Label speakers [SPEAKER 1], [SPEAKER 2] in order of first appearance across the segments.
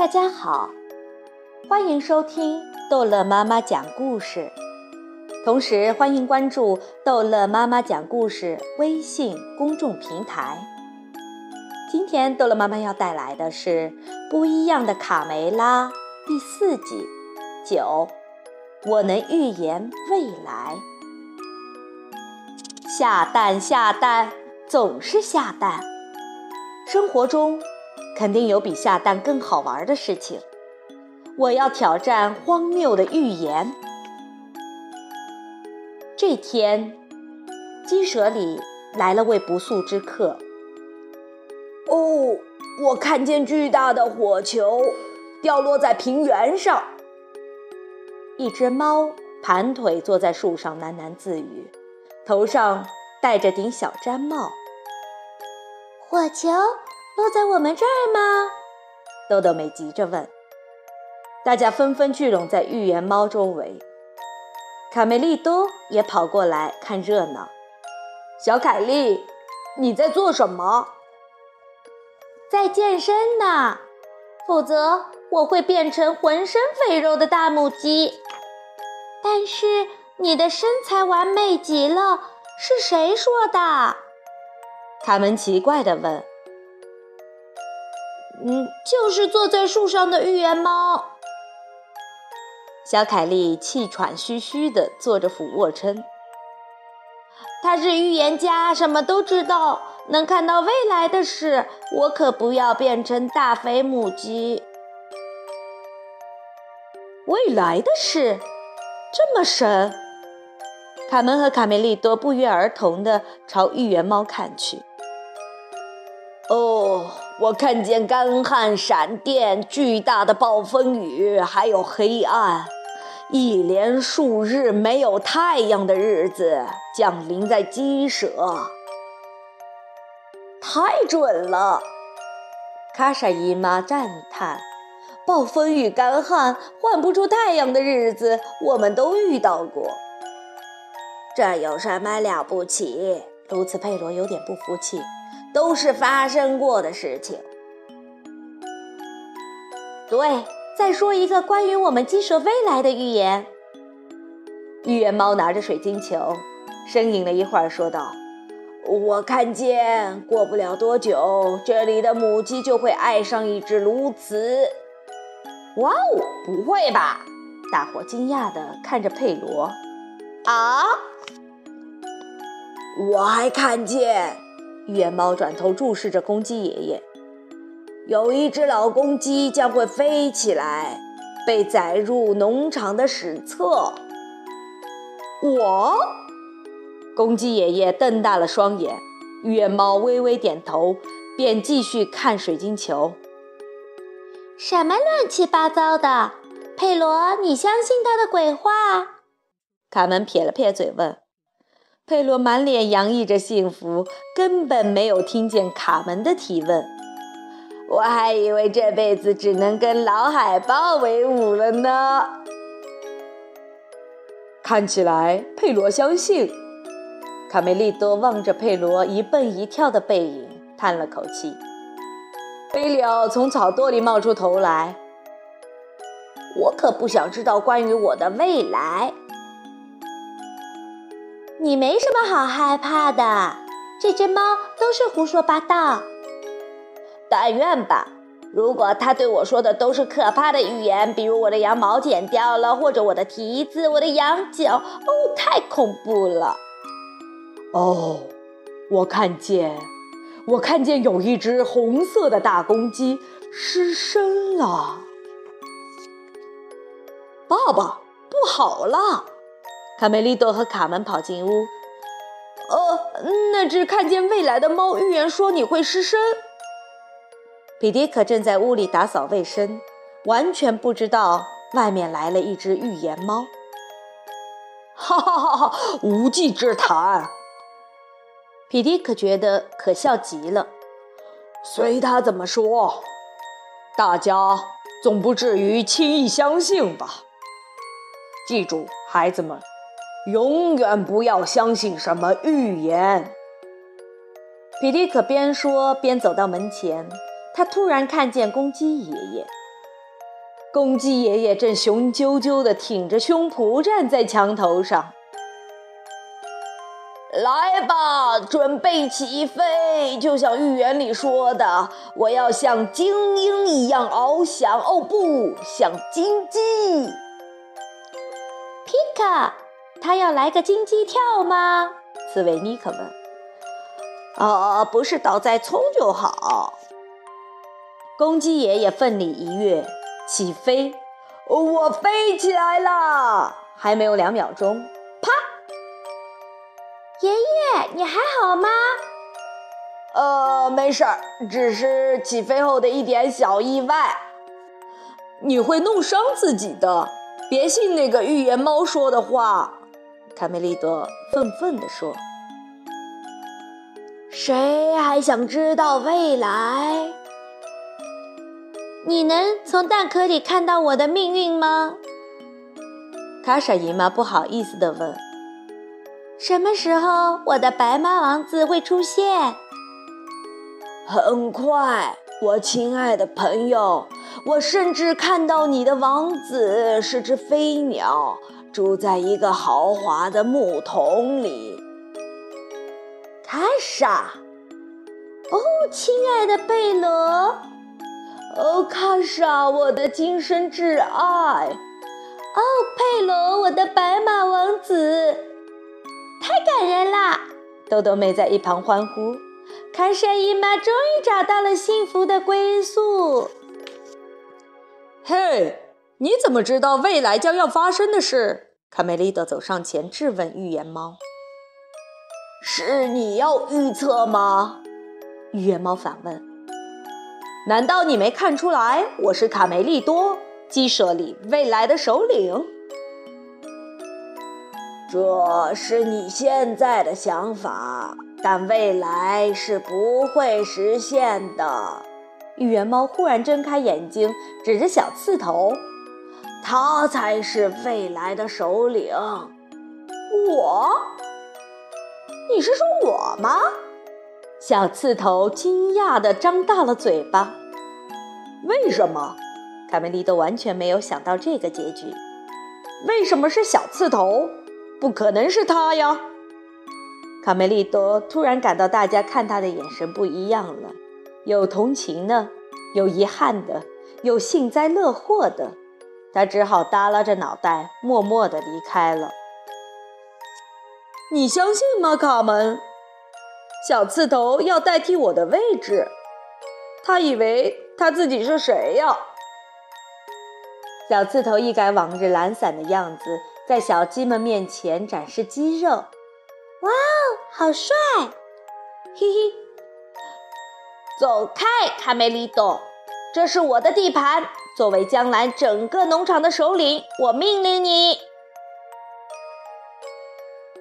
[SPEAKER 1] 大家好，欢迎收听逗乐妈妈讲故事，同时欢迎关注逗乐妈妈讲故事微信公众平台。今天逗乐妈妈要带来的是《不一样的卡梅拉》第四集九，我能预言未来。下蛋下蛋，总是下蛋。生活中。肯定有比下蛋更好玩的事情。我要挑战荒谬的预言。这天，鸡舍里来了位不速之客。
[SPEAKER 2] 哦，我看见巨大的火球掉落在平原上。
[SPEAKER 1] 一只猫盘腿坐在树上喃喃自语，头上戴着顶小毡帽。
[SPEAKER 3] 火球。落在我们这儿吗？
[SPEAKER 1] 豆豆美急着问。大家纷纷聚拢在预言猫周围。卡梅利多也跑过来看热闹。
[SPEAKER 2] 小凯莉，你在做什么？
[SPEAKER 3] 在健身呢。否则我会变成浑身肥肉的大母鸡。但是你的身材完美极了，是谁说的？
[SPEAKER 1] 卡门奇怪地问。
[SPEAKER 3] 嗯，就是坐在树上的预言猫。
[SPEAKER 1] 小凯莉气喘吁吁地做着俯卧撑。
[SPEAKER 3] 他是预言家，什么都知道，能看到未来的事。我可不要变成大肥母鸡。
[SPEAKER 1] 未来的事，这么神？卡门和卡梅利多不约而同地朝预言猫看去。
[SPEAKER 2] 我看见干旱、闪电、巨大的暴风雨，还有黑暗，一连数日没有太阳的日子降临在鸡舍。太准了，
[SPEAKER 1] 卡莎姨妈赞叹。暴风雨、干旱、换不出太阳的日子，我们都遇到过。
[SPEAKER 2] 这有什么了不起？
[SPEAKER 1] 卢茨佩罗有点不服气。
[SPEAKER 2] 都是发生过的事情。
[SPEAKER 3] 对，再说一个关于我们鸡舍未来的预言。
[SPEAKER 1] 预言猫拿着水晶球，呻吟了一会儿，说道：“
[SPEAKER 2] 我看见过不了多久，这里的母鸡就会爱上一只鸬鹚。”
[SPEAKER 1] 哇哦，不会吧？大伙惊讶地看着佩罗。
[SPEAKER 2] 啊！我还看见。
[SPEAKER 1] 预言猫转头注视着公鸡爷爷，
[SPEAKER 2] 有一只老公鸡将会飞起来，被载入农场的史册。
[SPEAKER 1] 我，公鸡爷爷瞪大了双眼，月猫微微点头，便继续看水晶球。
[SPEAKER 3] 什么乱七八糟的？佩罗，你相信他的鬼话？
[SPEAKER 1] 卡门撇了撇嘴问。佩罗满脸洋溢着幸福，根本没有听见卡门的提问。
[SPEAKER 2] 我还以为这辈子只能跟老海豹为伍了呢。
[SPEAKER 1] 看起来佩罗相信。卡梅利多望着佩罗一蹦一跳的背影，叹了口气。飞鸟从草垛里冒出头来。
[SPEAKER 2] 我可不想知道关于我的未来。
[SPEAKER 3] 你没什么好害怕的，这只猫都是胡说八道。
[SPEAKER 2] 但愿吧。如果它对我说的都是可怕的语言，比如我的羊毛剪掉了，或者我的蹄子、我的羊角，哦，太恐怖了。
[SPEAKER 1] 哦，我看见，我看见有一只红色的大公鸡失身了。爸爸，不好了！卡梅利多和卡门跑进屋。
[SPEAKER 2] 呃，那只看见未来的猫预言说你会失身。
[SPEAKER 1] 皮迪克正在屋里打扫卫生，完全不知道外面来了一只预言猫。
[SPEAKER 2] 哈哈哈哈！无稽之谈。
[SPEAKER 1] 皮迪克觉得可笑极了。
[SPEAKER 2] 随他怎么说，大家总不至于轻易相信吧？记住，孩子们。永远不要相信什么预言。
[SPEAKER 1] 皮迪克边说边走到门前，他突然看见公鸡爷爷，公鸡爷爷正雄赳赳地挺着胸脯站在墙头上。
[SPEAKER 2] 来吧，准备起飞！就像寓言里说的，我要像精英一样翱翔。哦，不像金鸡。
[SPEAKER 3] 皮卡，他要来个金鸡跳吗？
[SPEAKER 1] 刺猬尼克问。
[SPEAKER 2] 哦，不是倒在葱就好。
[SPEAKER 1] 公鸡爷爷奋力一跃，起飞。
[SPEAKER 2] 我飞起来了！
[SPEAKER 1] 还没有两秒钟。
[SPEAKER 3] 啪爷爷，你还好吗？
[SPEAKER 2] 呃，没事儿，只是起飞后的一点小意外。
[SPEAKER 1] 你会弄伤自己的，别信那个预言猫说的话。卡梅利多愤愤地说：“
[SPEAKER 2] 谁还想知道未来？
[SPEAKER 3] 你能从蛋壳里看到我的命运吗？”
[SPEAKER 1] 卡莎姨妈不好意思地问。
[SPEAKER 3] 什么时候我的白马王子会出现？
[SPEAKER 2] 很快，我亲爱的朋友。我甚至看到你的王子是只飞鸟，住在一个豪华的木桶里。
[SPEAKER 3] 卡莎，哦，亲爱的贝罗，
[SPEAKER 2] 哦，卡莎，我的今生挚爱。
[SPEAKER 3] 哦，佩罗，我的白马王子。太感人啦！
[SPEAKER 1] 豆豆妹在一旁欢呼：“
[SPEAKER 3] 卡莎姨妈终于找到了幸福的归宿。”
[SPEAKER 1] 嘿，你怎么知道未来将要发生的事？卡梅利多走上前质问预言猫：“
[SPEAKER 2] 是你要预测吗？”
[SPEAKER 1] 预言猫反问：“难道你没看出来我是卡梅利多，鸡舍里未来的首领？”
[SPEAKER 2] 这是你现在的想法，但未来是不会实现的。
[SPEAKER 1] 预言猫忽然睁开眼睛，指着小刺头：“
[SPEAKER 2] 他才是未来的首领。”
[SPEAKER 3] 我？你是说我吗？
[SPEAKER 1] 小刺头惊讶地张大了嘴巴。
[SPEAKER 2] 为什么？
[SPEAKER 1] 卡梅利多完全没有想到这个结局。
[SPEAKER 2] 为什么是小刺头？不可能是他呀！
[SPEAKER 1] 卡梅利多突然感到大家看他的眼神不一样了，有同情的，有遗憾的，有幸灾乐祸的。他只好耷拉着脑袋，默默地离开了。
[SPEAKER 2] 你相信吗，卡门？小刺头要代替我的位置？他以为他自己是谁呀？
[SPEAKER 1] 小刺头一改往日懒散的样子。在小鸡们面前展示肌肉，
[SPEAKER 3] 哇哦，好帅！嘿嘿，
[SPEAKER 2] 走开，卡梅利多，这是我的地盘。作为将来整个农场的首领，我命令你。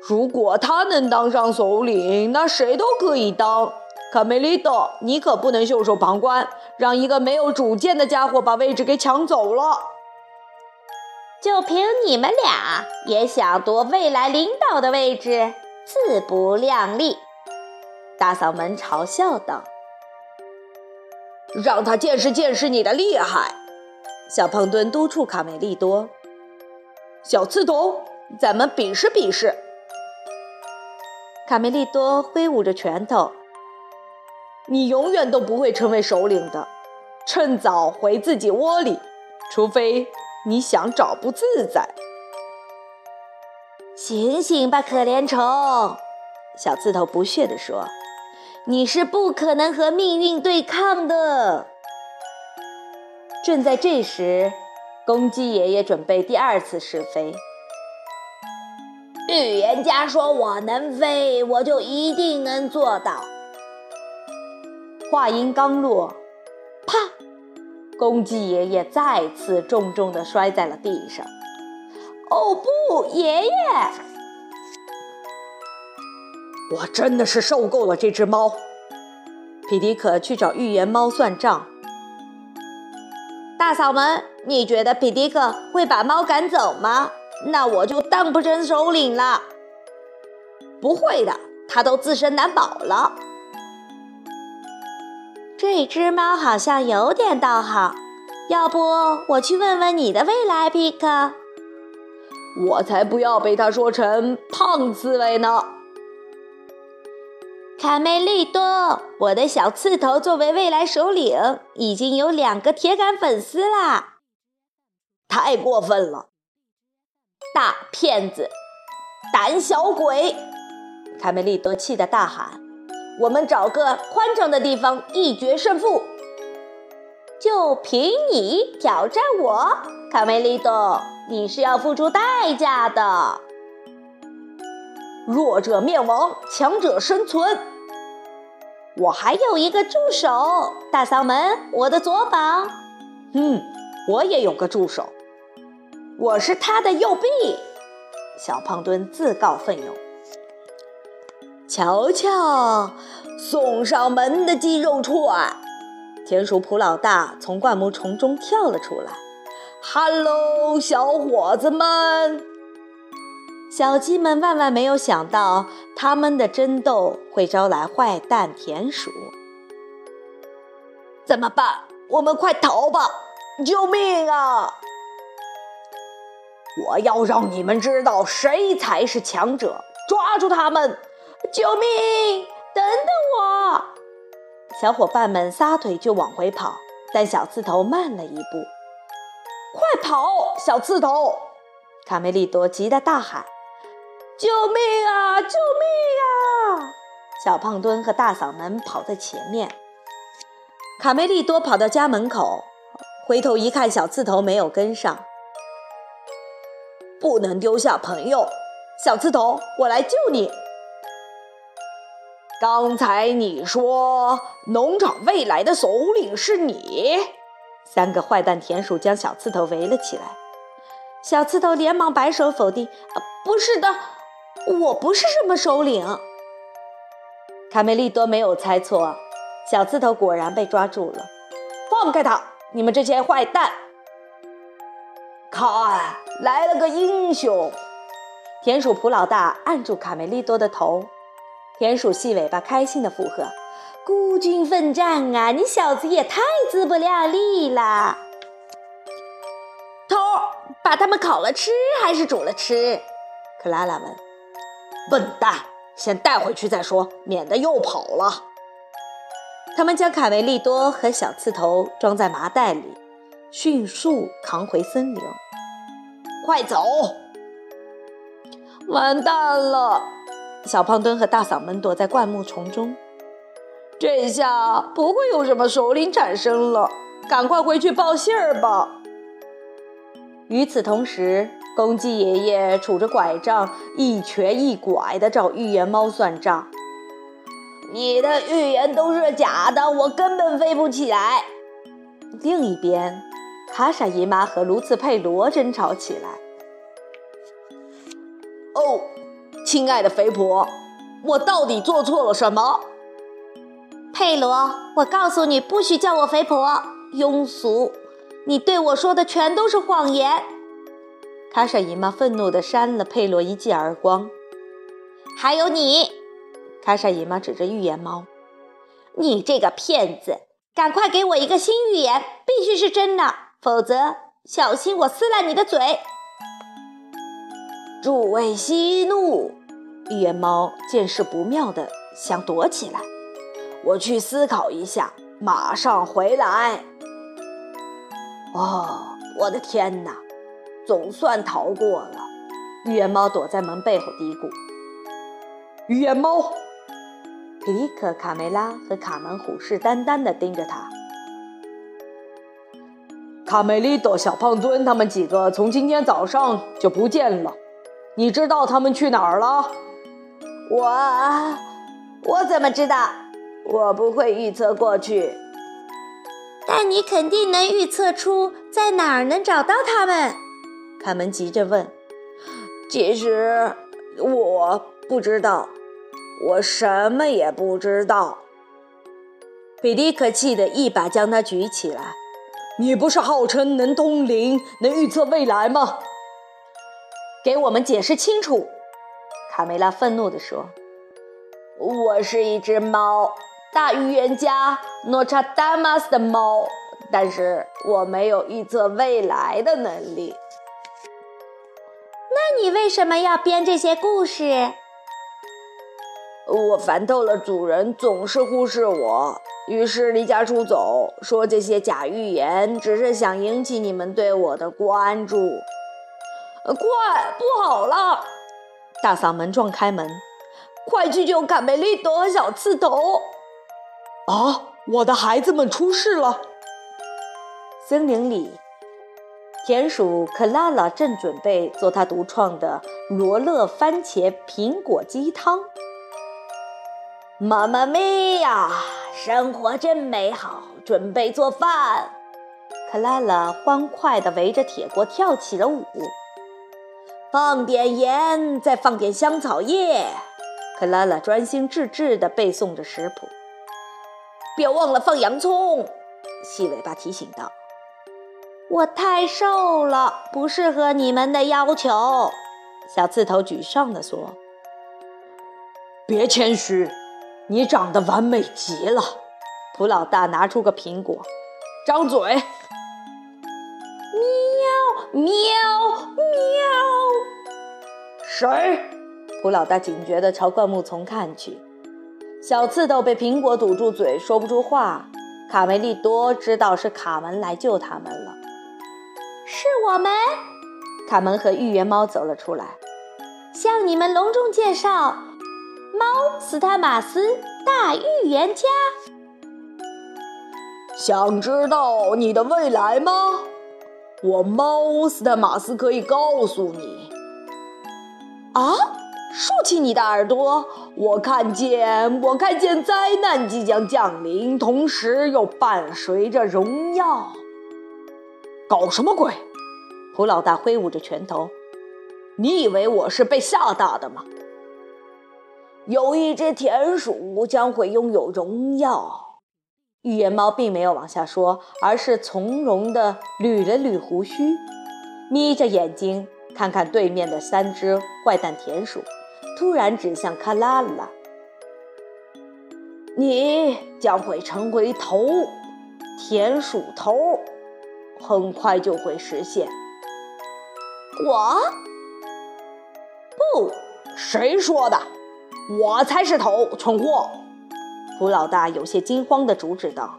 [SPEAKER 2] 如果他能当上首领，那谁都可以当。卡梅利多，你可不能袖手旁观，让一个没有主见的家伙把位置给抢走了。
[SPEAKER 3] 就凭你们俩也想夺未来领导的位置，自不量力！
[SPEAKER 1] 大嗓门嘲笑道：“
[SPEAKER 2] 让他见识见识你的厉害！”
[SPEAKER 1] 小胖墩督促卡梅利多：“
[SPEAKER 2] 小刺头，咱们比试比试。”
[SPEAKER 1] 卡梅利多挥舞着拳头：“
[SPEAKER 2] 你永远都不会成为首领的，趁早回自己窝里，除非……”你想找不自在？
[SPEAKER 3] 醒醒吧，可怜虫！
[SPEAKER 1] 小刺头不屑地说：“
[SPEAKER 3] 你是不可能和命运对抗的。”
[SPEAKER 1] 正在这时，公鸡爷爷准备第二次试飞。
[SPEAKER 2] 预言家说：“我能飞，我就一定能做到。”
[SPEAKER 1] 话音刚落，啪！公鸡爷爷再次重重地摔在了地上。
[SPEAKER 3] 哦不，爷爷！
[SPEAKER 2] 我真的是受够了这只猫。
[SPEAKER 1] 皮迪可去找预言猫算账。
[SPEAKER 3] 大嗓门，你觉得皮迪克会把猫赶走吗？那我就当不成首领了。
[SPEAKER 2] 不会的，他都自身难保了。
[SPEAKER 3] 这只猫好像有点道行，要不我去问问你的未来，皮克？
[SPEAKER 2] 我才不要被他说成胖刺猬呢！
[SPEAKER 3] 卡梅利多，我的小刺头作为未来首领，已经有两个铁杆粉丝啦！
[SPEAKER 2] 太过分了，大骗子，胆小鬼！
[SPEAKER 1] 卡梅利多气得大喊：“我们找个宽敞的地方一决胜负！
[SPEAKER 3] 就凭你挑战我，卡梅利多！”你是要付出代价的，
[SPEAKER 2] 弱者灭亡，强者生存。
[SPEAKER 3] 我还有一个助手，大嗓门，我的左膀。
[SPEAKER 2] 嗯，我也有个助手，
[SPEAKER 1] 我是他的右臂。小胖墩自告奋勇。
[SPEAKER 2] 瞧瞧，送上门的鸡肉串！
[SPEAKER 1] 田鼠普老大从灌木丛中跳了出来。
[SPEAKER 2] Hello，小伙子们！
[SPEAKER 1] 小鸡们万万没有想到，他们的争斗会招来坏蛋田鼠。
[SPEAKER 2] 怎么办？我们快逃吧！救命啊！我要让你们知道谁才是强者！抓住他们！
[SPEAKER 3] 救命！等等我！
[SPEAKER 1] 小伙伴们撒腿就往回跑，但小刺头慢了一步。
[SPEAKER 2] 快跑，小刺头！
[SPEAKER 1] 卡梅利多急得大喊：“
[SPEAKER 3] 救命啊！救命啊！”
[SPEAKER 1] 小胖墩和大嗓门跑在前面。卡梅利多跑到家门口，回头一看，小刺头没有跟上。
[SPEAKER 2] 不能丢下朋友，小刺头，我来救你。刚才你说农场未来的首领是你。
[SPEAKER 1] 三个坏蛋田鼠将小刺头围了起来，小刺头连忙摆手否定：“
[SPEAKER 3] 不是的，我不是什么首领。”
[SPEAKER 1] 卡梅利多没有猜错，小刺头果然被抓住了。
[SPEAKER 2] 放开他！你们这些坏蛋！看来了个英雄！
[SPEAKER 1] 田鼠普老大按住卡梅利多的头，田鼠细尾巴开心地附和。
[SPEAKER 3] 孤军奋战啊！你小子也太自不量力了！头，把他们烤了吃还是煮了吃？
[SPEAKER 1] 克拉拉问。
[SPEAKER 2] 笨蛋，先带回去再说，免得又跑了。
[SPEAKER 1] 他们将卡梅利多和小刺头装在麻袋里，迅速扛回森林。
[SPEAKER 2] 快走！完蛋了！
[SPEAKER 1] 小胖墩和大嗓门躲在灌木丛中。
[SPEAKER 2] 这下不会有什么首领产生了，赶快回去报信儿吧。
[SPEAKER 1] 与此同时，公鸡爷爷拄着拐杖，一瘸一拐地找预言猫算账。
[SPEAKER 2] 你的预言都是假的，我根本飞不起来。
[SPEAKER 1] 另一边，卡莎姨妈和卢茨佩罗争吵起来。
[SPEAKER 2] 哦，亲爱的肥婆，我到底做错了什么？
[SPEAKER 3] 佩罗，我告诉你，不许叫我肥婆，庸俗！你对我说的全都是谎言。
[SPEAKER 1] 卡莎姨妈愤怒地扇了佩洛一记耳光。
[SPEAKER 3] 还有你，
[SPEAKER 1] 卡莎姨妈指着预言猫，
[SPEAKER 3] 你这个骗子，赶快给我一个新预言，必须是真的，否则小心我撕烂你的嘴！
[SPEAKER 2] 诸位息怒！
[SPEAKER 1] 预言猫见势不妙的想躲起来。
[SPEAKER 2] 我去思考一下，马上回来。哦，我的天哪，总算逃过了！
[SPEAKER 1] 预言猫躲在门背后嘀咕：“
[SPEAKER 2] 预言猫！”
[SPEAKER 1] 皮利克、卡梅拉和卡门虎视眈眈地盯着他。
[SPEAKER 2] 卡梅利多、小胖墩他们几个从今天早上就不见了，你知道他们去哪儿了？
[SPEAKER 3] 我，我怎么知道？
[SPEAKER 2] 我不会预测过去，
[SPEAKER 3] 但你肯定能预测出在哪儿能找到他们。
[SPEAKER 1] 卡门急着问：“
[SPEAKER 2] 其实我不知道，我什么也不知道。”
[SPEAKER 1] 比利克气得一把将他举起来：“
[SPEAKER 2] 你不是号称能通灵、能预测未来吗？
[SPEAKER 1] 给我们解释清楚！”卡梅拉愤怒地说：“
[SPEAKER 2] 我是一只猫。”大预言家诺查达玛斯的猫，但是我没有预测未来的能力。
[SPEAKER 3] 那你为什么要编这些故事？
[SPEAKER 2] 我烦透了主人总是忽视我，于是离家出走，说这些假预言只是想引起你们对我的关注。快，不好了！
[SPEAKER 1] 大嗓门撞开门，
[SPEAKER 2] 快去救卡梅利多和小刺头！
[SPEAKER 4] 啊，我的孩子们出事了！
[SPEAKER 1] 森林里，田鼠克拉拉正准备做她独创的罗勒番茄苹果鸡汤。
[SPEAKER 2] 妈妈咪呀，生活真美好！准备做饭。
[SPEAKER 1] 克拉拉欢快地围着铁锅跳起了舞。
[SPEAKER 2] 放点盐，再放点香草叶。
[SPEAKER 1] 克拉拉专心致志地背诵着食谱。
[SPEAKER 2] 别忘了放洋葱。细尾巴提醒道。
[SPEAKER 3] 我太瘦了，不适合你们的要求。
[SPEAKER 1] 小刺头沮丧地说：“
[SPEAKER 4] 别谦虚，你长得完美极了。”
[SPEAKER 1] 普老大拿出个苹果，
[SPEAKER 4] 张嘴。
[SPEAKER 3] 喵喵喵！
[SPEAKER 4] 谁？
[SPEAKER 1] 普老大警觉地朝灌木丛看去。小刺头被苹果堵住嘴，说不出话。卡梅利多知道是卡门来救他们了。
[SPEAKER 3] 是我们，
[SPEAKER 1] 卡门和预言猫走了出来，
[SPEAKER 3] 向你们隆重介绍，猫斯坦马斯大预言家。
[SPEAKER 2] 想知道你的未来吗？我猫斯坦马斯可以告诉你。啊，竖起你的耳朵，我看见，我看见灾难即将降临，同时又伴随着荣耀。
[SPEAKER 4] 搞什么鬼？
[SPEAKER 1] 胡老大挥舞着拳头。
[SPEAKER 2] 你以为我是被吓大的吗？有一只田鼠将会拥有荣耀。
[SPEAKER 1] 预言猫并没有往下说，而是从容地捋了捋胡须，眯着眼睛看看对面的三只坏蛋田鼠，突然指向卡拉拉：“
[SPEAKER 2] 你将会成为头，田鼠头。”很快就会实现。
[SPEAKER 3] 我
[SPEAKER 2] 不，谁说的？我才是头，蠢货！
[SPEAKER 1] 普老大有些惊慌地阻止道：“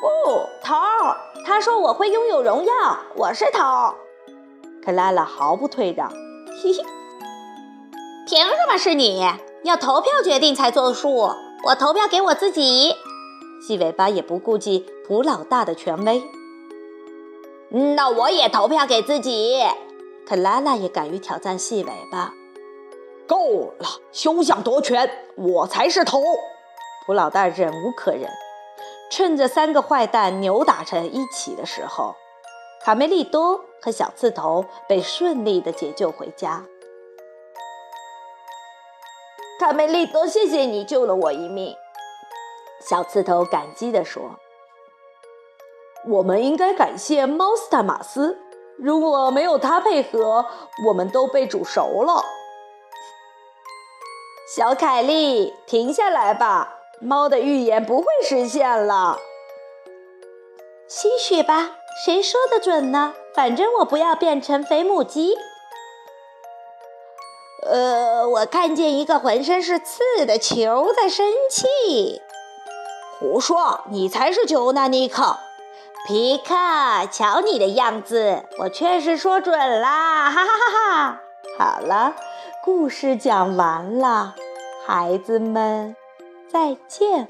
[SPEAKER 3] 不，头！他说我会拥有荣耀，我是头。”
[SPEAKER 1] 克拉拉毫不退让：“
[SPEAKER 3] 嘿嘿，凭什么是你？要投票决定才作数。我投票给我自己。”
[SPEAKER 1] 细尾巴也不顾及普老大的权威。
[SPEAKER 3] 那我也投票给自己。
[SPEAKER 1] 克拉拉也敢于挑战细尾巴。
[SPEAKER 4] 够了，休想夺权！我才是头。
[SPEAKER 1] 普老大忍无可忍，趁着三个坏蛋扭打成一起的时候，卡梅利多和小刺头被顺利的解救回家。
[SPEAKER 2] 卡梅利多，谢谢你救了我一命。
[SPEAKER 1] 小刺头感激地说。
[SPEAKER 2] 我们应该感谢猫斯塔马斯，如果没有他配合，我们都被煮熟了。小凯莉，停下来吧，猫的预言不会实现了。
[SPEAKER 3] 吸血吧，谁说的准呢？反正我不要变成肥母鸡。呃，我看见一个浑身是刺的球在生气。
[SPEAKER 2] 胡说，你才是球呢，尼克。
[SPEAKER 3] 皮克，瞧你的样子，我确实说准啦！哈哈哈哈！
[SPEAKER 1] 好了，故事讲完了，孩子们，再见。